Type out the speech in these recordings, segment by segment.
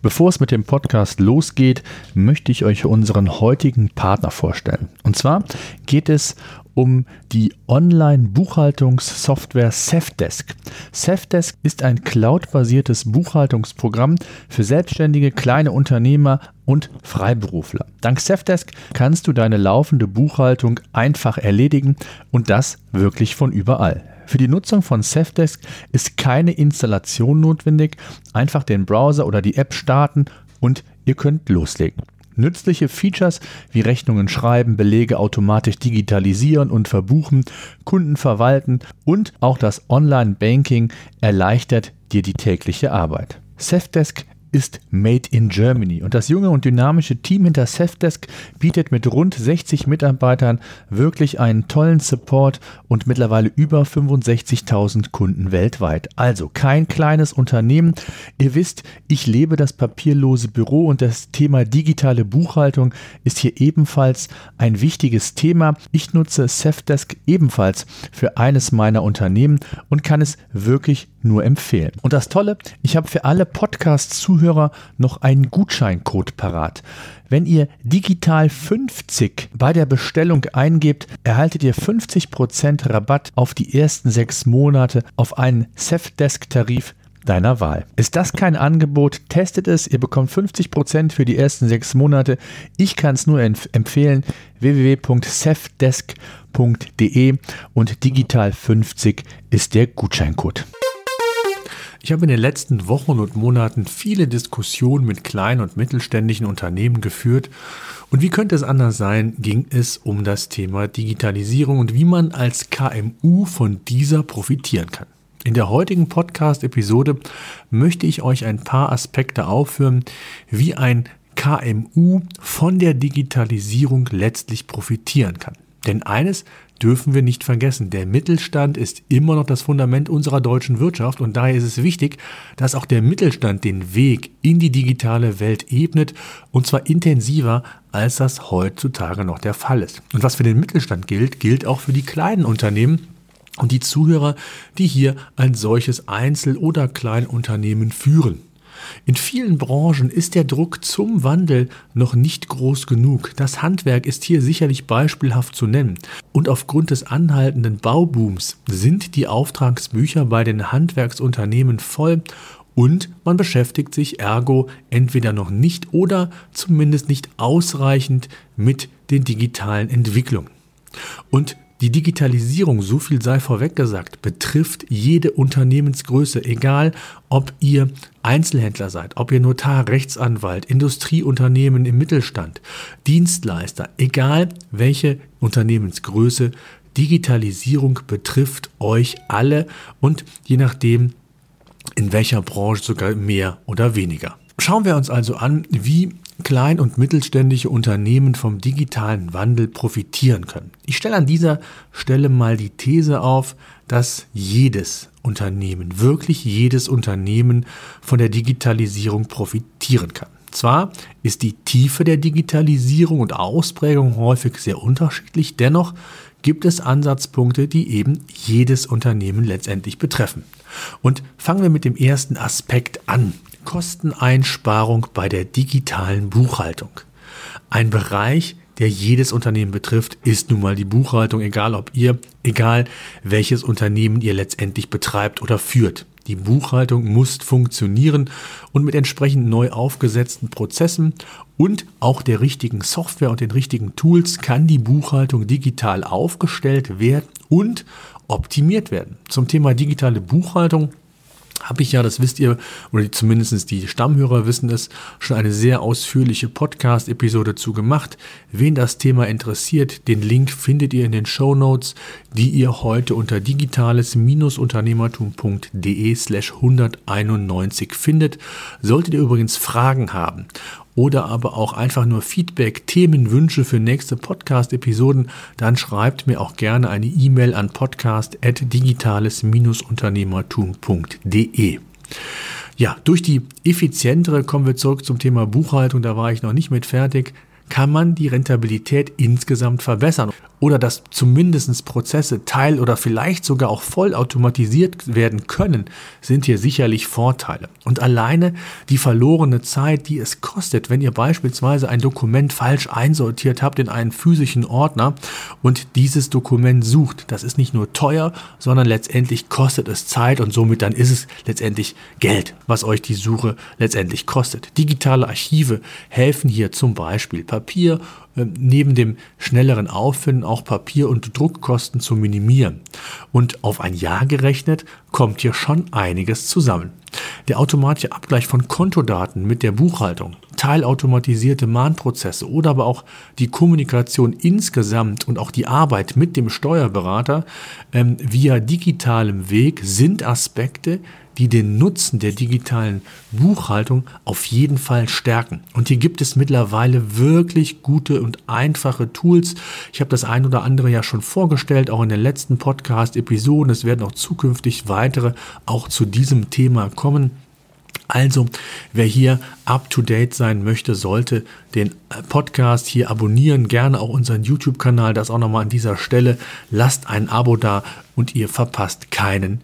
Bevor es mit dem Podcast losgeht, möchte ich euch unseren heutigen Partner vorstellen. Und zwar geht es um die Online-Buchhaltungssoftware Safdesk. Safdesk ist ein cloud-basiertes Buchhaltungsprogramm für selbstständige kleine Unternehmer und Freiberufler. Dank Safdesk kannst du deine laufende Buchhaltung einfach erledigen und das wirklich von überall. Für die Nutzung von Safdesk ist keine Installation notwendig. Einfach den Browser oder die App starten und ihr könnt loslegen. Nützliche Features wie Rechnungen schreiben, Belege automatisch digitalisieren und verbuchen, Kunden verwalten und auch das Online-Banking erleichtert dir die tägliche Arbeit. Safdesk ist Made in Germany. Und das junge und dynamische Team hinter Safdesk bietet mit rund 60 Mitarbeitern wirklich einen tollen Support und mittlerweile über 65.000 Kunden weltweit. Also kein kleines Unternehmen. Ihr wisst, ich lebe das papierlose Büro und das Thema digitale Buchhaltung ist hier ebenfalls ein wichtiges Thema. Ich nutze Safdesk ebenfalls für eines meiner Unternehmen und kann es wirklich nur empfehlen. Und das Tolle, ich habe für alle Podcast-Zuhörer noch einen Gutscheincode parat. Wenn ihr digital 50 bei der Bestellung eingebt, erhaltet ihr 50% Rabatt auf die ersten sechs Monate auf einen Safdesk-Tarif deiner Wahl. Ist das kein Angebot? Testet es. Ihr bekommt 50% für die ersten sechs Monate. Ich kann es nur empfehlen. www.safdesk.de und digital 50 ist der Gutscheincode. Ich habe in den letzten Wochen und Monaten viele Diskussionen mit kleinen und mittelständischen Unternehmen geführt. Und wie könnte es anders sein, ging es um das Thema Digitalisierung und wie man als KMU von dieser profitieren kann. In der heutigen Podcast-Episode möchte ich euch ein paar Aspekte aufführen, wie ein KMU von der Digitalisierung letztlich profitieren kann. Denn eines dürfen wir nicht vergessen. Der Mittelstand ist immer noch das Fundament unserer deutschen Wirtschaft und daher ist es wichtig, dass auch der Mittelstand den Weg in die digitale Welt ebnet und zwar intensiver, als das heutzutage noch der Fall ist. Und was für den Mittelstand gilt, gilt auch für die kleinen Unternehmen und die Zuhörer, die hier ein solches Einzel- oder Kleinunternehmen führen. In vielen Branchen ist der Druck zum Wandel noch nicht groß genug. Das Handwerk ist hier sicherlich beispielhaft zu nennen. Und aufgrund des anhaltenden Baubooms sind die Auftragsbücher bei den Handwerksunternehmen voll und man beschäftigt sich ergo entweder noch nicht oder zumindest nicht ausreichend mit den digitalen Entwicklungen. Und die Digitalisierung, so viel sei vorweg gesagt, betrifft jede Unternehmensgröße, egal ob ihr Einzelhändler seid, ob ihr Notar, Rechtsanwalt, Industrieunternehmen im Mittelstand, Dienstleister, egal welche Unternehmensgröße, Digitalisierung betrifft euch alle und je nachdem, in welcher Branche sogar mehr oder weniger. Schauen wir uns also an, wie klein- und mittelständische Unternehmen vom digitalen Wandel profitieren können. Ich stelle an dieser Stelle mal die These auf, dass jedes Unternehmen, wirklich jedes Unternehmen von der Digitalisierung profitieren kann. Zwar ist die Tiefe der Digitalisierung und Ausprägung häufig sehr unterschiedlich, dennoch gibt es Ansatzpunkte, die eben jedes Unternehmen letztendlich betreffen. Und fangen wir mit dem ersten Aspekt an. Kosteneinsparung bei der digitalen Buchhaltung. Ein Bereich, der jedes Unternehmen betrifft, ist nun mal die Buchhaltung, egal ob ihr, egal welches Unternehmen ihr letztendlich betreibt oder führt. Die Buchhaltung muss funktionieren und mit entsprechend neu aufgesetzten Prozessen und auch der richtigen Software und den richtigen Tools kann die Buchhaltung digital aufgestellt werden und optimiert werden. Zum Thema digitale Buchhaltung habe ich ja, das wisst ihr, oder zumindest die Stammhörer wissen es, schon eine sehr ausführliche Podcast-Episode zu gemacht. Wen das Thema interessiert, den Link findet ihr in den Show Notes, die ihr heute unter digitales-unternehmertum.de slash 191 findet. Solltet ihr übrigens Fragen haben oder aber auch einfach nur Feedback, Themenwünsche für nächste Podcast-Episoden, dann schreibt mir auch gerne eine E-Mail an podcast.digitales-unternehmertum.de. Ja, durch die effizientere kommen wir zurück zum Thema Buchhaltung, da war ich noch nicht mit fertig kann man die Rentabilität insgesamt verbessern oder dass zumindest Prozesse teil- oder vielleicht sogar auch vollautomatisiert werden können, sind hier sicherlich Vorteile. Und alleine die verlorene Zeit, die es kostet, wenn ihr beispielsweise ein Dokument falsch einsortiert habt in einen physischen Ordner und dieses Dokument sucht, das ist nicht nur teuer, sondern letztendlich kostet es Zeit und somit dann ist es letztendlich Geld, was euch die Suche letztendlich kostet. Digitale Archive helfen hier zum Beispiel Papier ähm, neben dem schnelleren Auffinden auch Papier- und Druckkosten zu minimieren. Und auf ein Jahr gerechnet kommt hier schon einiges zusammen. Der automatische Abgleich von Kontodaten mit der Buchhaltung, teilautomatisierte Mahnprozesse oder aber auch die Kommunikation insgesamt und auch die Arbeit mit dem Steuerberater ähm, via digitalem Weg sind Aspekte, die den Nutzen der digitalen Buchhaltung auf jeden Fall stärken. Und hier gibt es mittlerweile wirklich gute und einfache Tools. Ich habe das ein oder andere ja schon vorgestellt, auch in den letzten Podcast-Episoden. Es werden auch zukünftig weitere auch zu diesem Thema kommen. Also, wer hier up to date sein möchte, sollte den Podcast hier abonnieren. Gerne auch unseren YouTube-Kanal. Das auch nochmal an dieser Stelle. Lasst ein Abo da und ihr verpasst keinen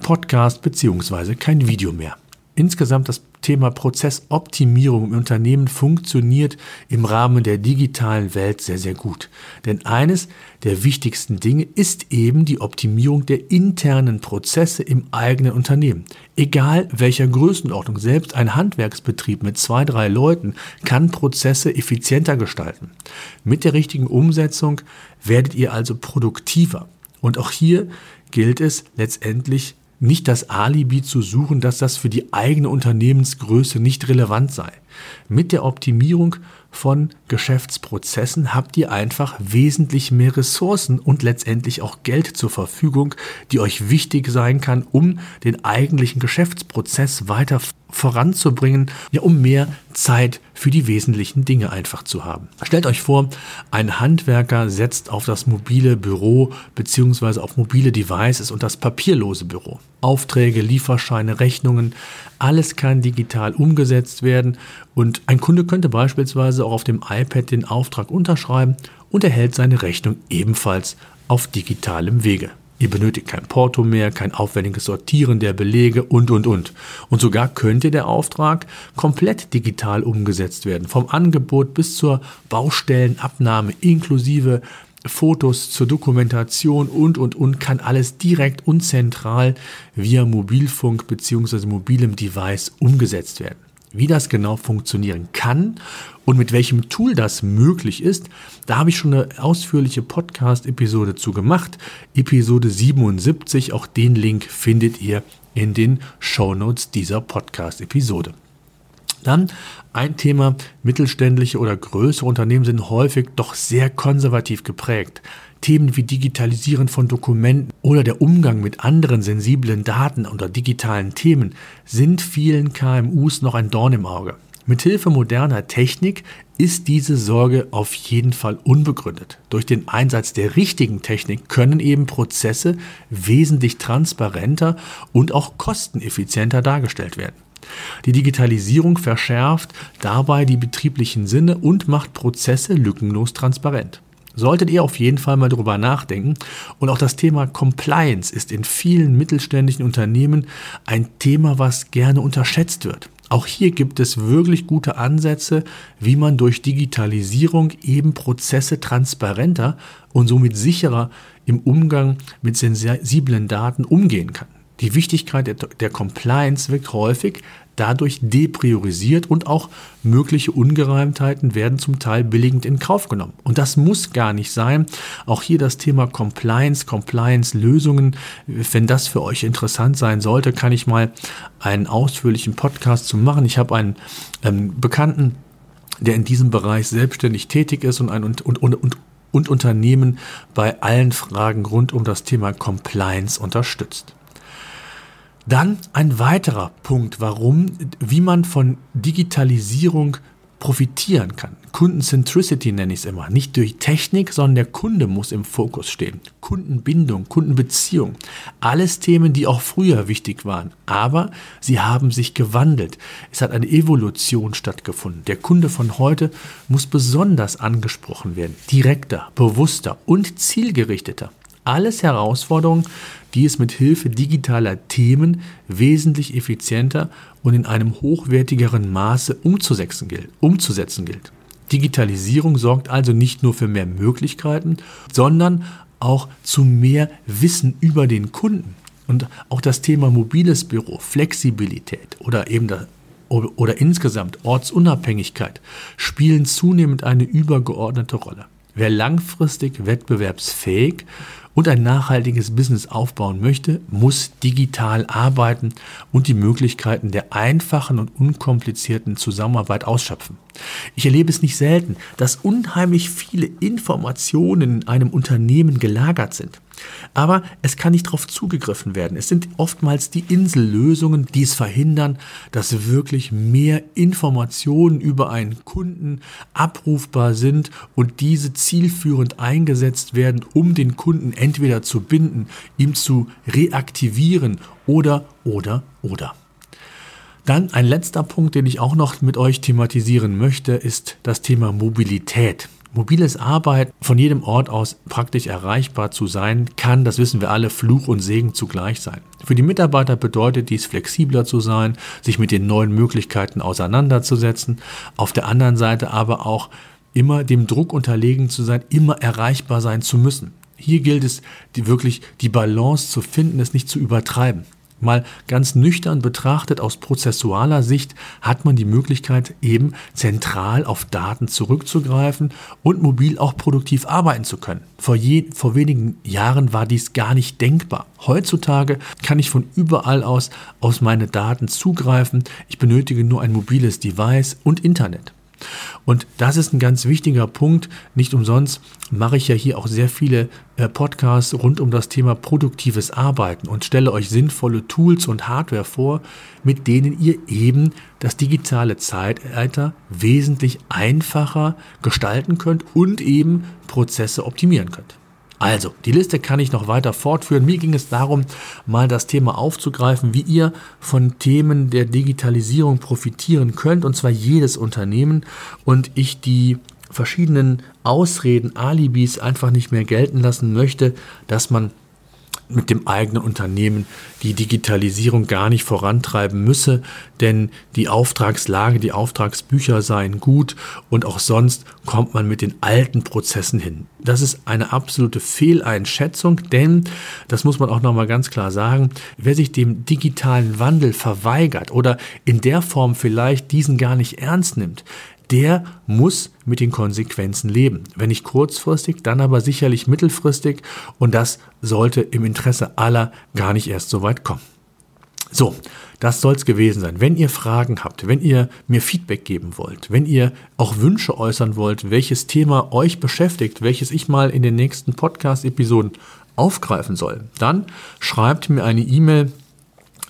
Podcast beziehungsweise kein Video mehr. Insgesamt das Thema Prozessoptimierung im Unternehmen funktioniert im Rahmen der digitalen Welt sehr, sehr gut. Denn eines der wichtigsten Dinge ist eben die Optimierung der internen Prozesse im eigenen Unternehmen. Egal welcher Größenordnung, selbst ein Handwerksbetrieb mit zwei, drei Leuten kann Prozesse effizienter gestalten. Mit der richtigen Umsetzung werdet ihr also produktiver. Und auch hier gilt es letztendlich nicht das Alibi zu suchen, dass das für die eigene Unternehmensgröße nicht relevant sei. Mit der Optimierung von Geschäftsprozessen habt ihr einfach wesentlich mehr Ressourcen und letztendlich auch Geld zur Verfügung, die euch wichtig sein kann, um den eigentlichen Geschäftsprozess weiter voranzubringen, ja, um mehr Zeit für die wesentlichen Dinge einfach zu haben. Stellt euch vor, ein Handwerker setzt auf das mobile Büro bzw. auf mobile Devices und das papierlose Büro. Aufträge, Lieferscheine, Rechnungen, alles kann digital umgesetzt werden und ein Kunde könnte beispielsweise auch auf dem iPad den Auftrag unterschreiben und erhält seine Rechnung ebenfalls auf digitalem Wege. Ihr benötigt kein Porto mehr, kein aufwendiges Sortieren der Belege und, und, und. Und sogar könnte der Auftrag komplett digital umgesetzt werden. Vom Angebot bis zur Baustellenabnahme inklusive Fotos zur Dokumentation und, und, und kann alles direkt und zentral via Mobilfunk bzw. mobilem Device umgesetzt werden. Wie das genau funktionieren kann und mit welchem Tool das möglich ist, da habe ich schon eine ausführliche Podcast-Episode zu gemacht. Episode 77, auch den Link findet ihr in den Show Notes dieser Podcast-Episode. Dann ein Thema, mittelständische oder größere Unternehmen sind häufig doch sehr konservativ geprägt. Themen wie Digitalisieren von Dokumenten oder der Umgang mit anderen sensiblen Daten oder digitalen Themen sind vielen KMUs noch ein Dorn im Auge. Mithilfe moderner Technik ist diese Sorge auf jeden Fall unbegründet. Durch den Einsatz der richtigen Technik können eben Prozesse wesentlich transparenter und auch kosteneffizienter dargestellt werden. Die Digitalisierung verschärft dabei die betrieblichen Sinne und macht Prozesse lückenlos transparent. Solltet ihr auf jeden Fall mal drüber nachdenken. Und auch das Thema Compliance ist in vielen mittelständischen Unternehmen ein Thema, was gerne unterschätzt wird. Auch hier gibt es wirklich gute Ansätze, wie man durch Digitalisierung eben Prozesse transparenter und somit sicherer im Umgang mit sensiblen Daten umgehen kann. Die Wichtigkeit der, der Compliance wirkt häufig dadurch depriorisiert und auch mögliche Ungereimtheiten werden zum Teil billigend in Kauf genommen. Und das muss gar nicht sein. Auch hier das Thema Compliance, Compliance-Lösungen. Wenn das für euch interessant sein sollte, kann ich mal einen ausführlichen Podcast zu machen. Ich habe einen ähm, Bekannten, der in diesem Bereich selbstständig tätig ist und ein und, und, und, und Unternehmen bei allen Fragen rund um das Thema Compliance unterstützt. Dann ein weiterer Punkt, warum, wie man von Digitalisierung profitieren kann. Kundencentricity nenne ich es immer. Nicht durch Technik, sondern der Kunde muss im Fokus stehen. Kundenbindung, Kundenbeziehung. Alles Themen, die auch früher wichtig waren. Aber sie haben sich gewandelt. Es hat eine Evolution stattgefunden. Der Kunde von heute muss besonders angesprochen werden. Direkter, bewusster und zielgerichteter. Alles Herausforderungen, die es mit Hilfe digitaler Themen wesentlich effizienter und in einem hochwertigeren Maße umzusetzen gilt. Umzusetzen gilt. Digitalisierung sorgt also nicht nur für mehr Möglichkeiten, sondern auch zu mehr Wissen über den Kunden. Und auch das Thema mobiles Büro, Flexibilität oder eben das, oder insgesamt Ortsunabhängigkeit spielen zunehmend eine übergeordnete Rolle. Wer langfristig wettbewerbsfähig und ein nachhaltiges Business aufbauen möchte, muss digital arbeiten und die Möglichkeiten der einfachen und unkomplizierten Zusammenarbeit ausschöpfen. Ich erlebe es nicht selten, dass unheimlich viele Informationen in einem Unternehmen gelagert sind. Aber es kann nicht darauf zugegriffen werden. Es sind oftmals die Insellösungen, die es verhindern, dass wirklich mehr Informationen über einen Kunden abrufbar sind und diese zielführend eingesetzt werden, um den Kunden entweder zu binden, ihm zu reaktivieren oder, oder, oder. Dann ein letzter Punkt, den ich auch noch mit euch thematisieren möchte, ist das Thema Mobilität. Mobiles Arbeiten von jedem Ort aus praktisch erreichbar zu sein, kann, das wissen wir alle, Fluch und Segen zugleich sein. Für die Mitarbeiter bedeutet dies flexibler zu sein, sich mit den neuen Möglichkeiten auseinanderzusetzen, auf der anderen Seite aber auch immer dem Druck unterlegen zu sein, immer erreichbar sein zu müssen. Hier gilt es, die wirklich die Balance zu finden, es nicht zu übertreiben. Mal ganz nüchtern betrachtet aus prozessualer Sicht hat man die Möglichkeit eben zentral auf Daten zurückzugreifen und mobil auch produktiv arbeiten zu können. Vor, je, vor wenigen Jahren war dies gar nicht denkbar. Heutzutage kann ich von überall aus aus meine Daten zugreifen. Ich benötige nur ein mobiles Device und Internet. Und das ist ein ganz wichtiger Punkt. Nicht umsonst mache ich ja hier auch sehr viele äh, Podcasts rund um das Thema produktives Arbeiten und stelle euch sinnvolle Tools und Hardware vor, mit denen ihr eben das digitale Zeitalter wesentlich einfacher gestalten könnt und eben Prozesse optimieren könnt. Also, die Liste kann ich noch weiter fortführen. Mir ging es darum, mal das Thema aufzugreifen, wie ihr von Themen der Digitalisierung profitieren könnt, und zwar jedes Unternehmen, und ich die verschiedenen Ausreden, Alibis einfach nicht mehr gelten lassen möchte, dass man mit dem eigenen Unternehmen die Digitalisierung gar nicht vorantreiben müsse, denn die Auftragslage, die Auftragsbücher seien gut und auch sonst kommt man mit den alten Prozessen hin. Das ist eine absolute Fehleinschätzung, denn das muss man auch noch mal ganz klar sagen, wer sich dem digitalen Wandel verweigert oder in der Form vielleicht diesen gar nicht ernst nimmt, der muss mit den Konsequenzen leben. Wenn nicht kurzfristig, dann aber sicherlich mittelfristig und das sollte im Interesse aller gar nicht erst so weit kommen. So, das soll es gewesen sein. Wenn ihr Fragen habt, wenn ihr mir Feedback geben wollt, wenn ihr auch Wünsche äußern wollt, welches Thema euch beschäftigt, welches ich mal in den nächsten Podcast-Episoden aufgreifen soll, dann schreibt mir eine E-Mail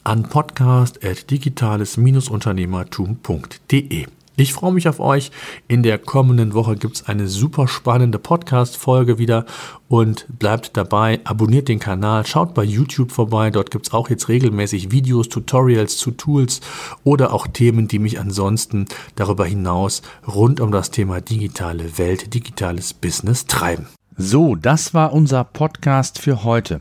an podcast.digitales-unternehmertum.de. Ich freue mich auf euch. In der kommenden Woche gibt es eine super spannende Podcast-Folge wieder und bleibt dabei, abonniert den Kanal, schaut bei YouTube vorbei. Dort gibt es auch jetzt regelmäßig Videos, Tutorials zu Tools oder auch Themen, die mich ansonsten darüber hinaus rund um das Thema digitale Welt, digitales Business treiben. So, das war unser Podcast für heute.